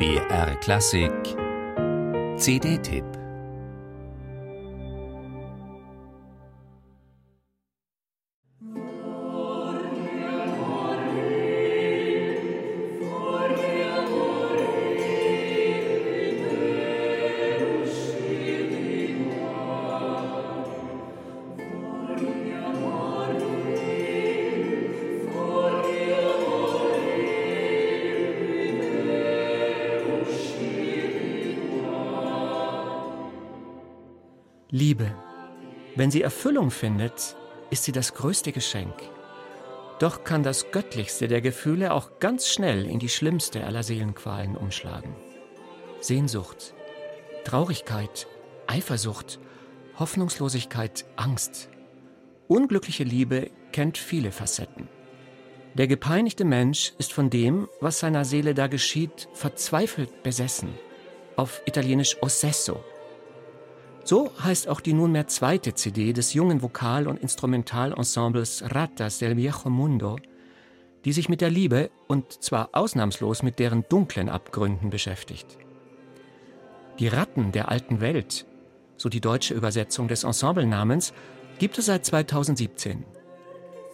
BR Klassik. CD-Tipp Liebe. Wenn sie Erfüllung findet, ist sie das größte Geschenk. Doch kann das göttlichste der Gefühle auch ganz schnell in die schlimmste aller Seelenqualen umschlagen. Sehnsucht, Traurigkeit, Eifersucht, Hoffnungslosigkeit, Angst. Unglückliche Liebe kennt viele Facetten. Der gepeinigte Mensch ist von dem, was seiner Seele da geschieht, verzweifelt besessen. Auf Italienisch ossesso, so heißt auch die nunmehr zweite CD des jungen Vokal- und Instrumentalensembles Ratas del Viejo Mundo, die sich mit der Liebe und zwar ausnahmslos mit deren dunklen Abgründen beschäftigt. Die Ratten der alten Welt, so die deutsche Übersetzung des Ensemblenamens, gibt es seit 2017.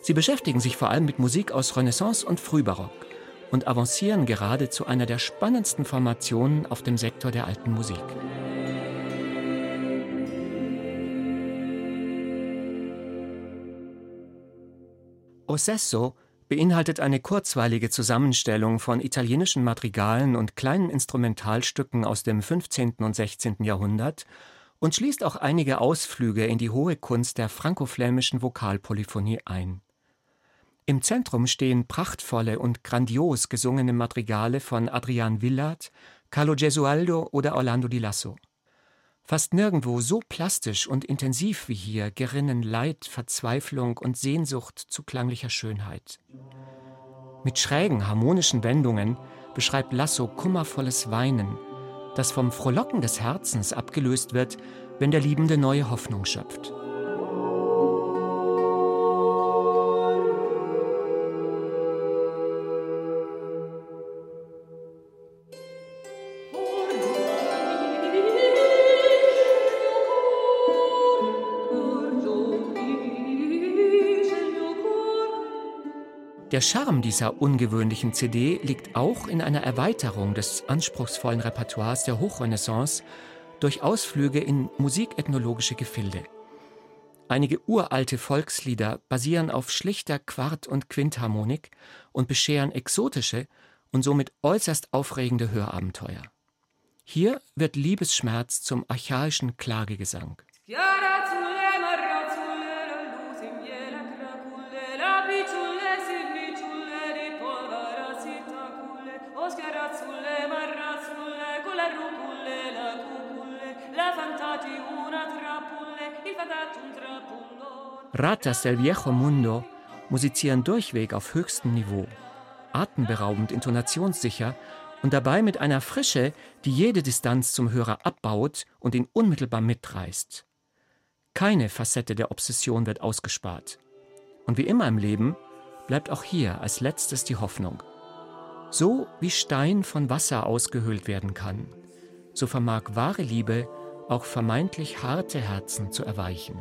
Sie beschäftigen sich vor allem mit Musik aus Renaissance und Frühbarock und avancieren gerade zu einer der spannendsten Formationen auf dem Sektor der alten Musik. Ossesso beinhaltet eine kurzweilige Zusammenstellung von italienischen Madrigalen und kleinen Instrumentalstücken aus dem 15. und 16. Jahrhundert und schließt auch einige Ausflüge in die hohe Kunst der frankoflämischen Vokalpolyphonie ein. Im Zentrum stehen prachtvolle und grandios gesungene Madrigale von Adrian Villard, Carlo Gesualdo oder Orlando di Lasso. Fast nirgendwo so plastisch und intensiv wie hier gerinnen Leid, Verzweiflung und Sehnsucht zu klanglicher Schönheit. Mit schrägen, harmonischen Wendungen beschreibt Lasso kummervolles Weinen, das vom Frohlocken des Herzens abgelöst wird, wenn der Liebende neue Hoffnung schöpft. Der Charme dieser ungewöhnlichen CD liegt auch in einer Erweiterung des anspruchsvollen Repertoires der Hochrenaissance durch Ausflüge in musikethnologische Gefilde. Einige uralte Volkslieder basieren auf schlichter Quart- und Quintharmonik und bescheren exotische und somit äußerst aufregende Hörabenteuer. Hier wird Liebesschmerz zum archaischen Klagegesang. Ja, Ratas del Viejo Mundo musizieren durchweg auf höchstem Niveau, atemberaubend intonationssicher und dabei mit einer Frische, die jede Distanz zum Hörer abbaut und ihn unmittelbar mitreißt. Keine Facette der Obsession wird ausgespart. Und wie immer im Leben bleibt auch hier als letztes die Hoffnung. So wie Stein von Wasser ausgehöhlt werden kann, so vermag wahre Liebe auch vermeintlich harte Herzen zu erweichen.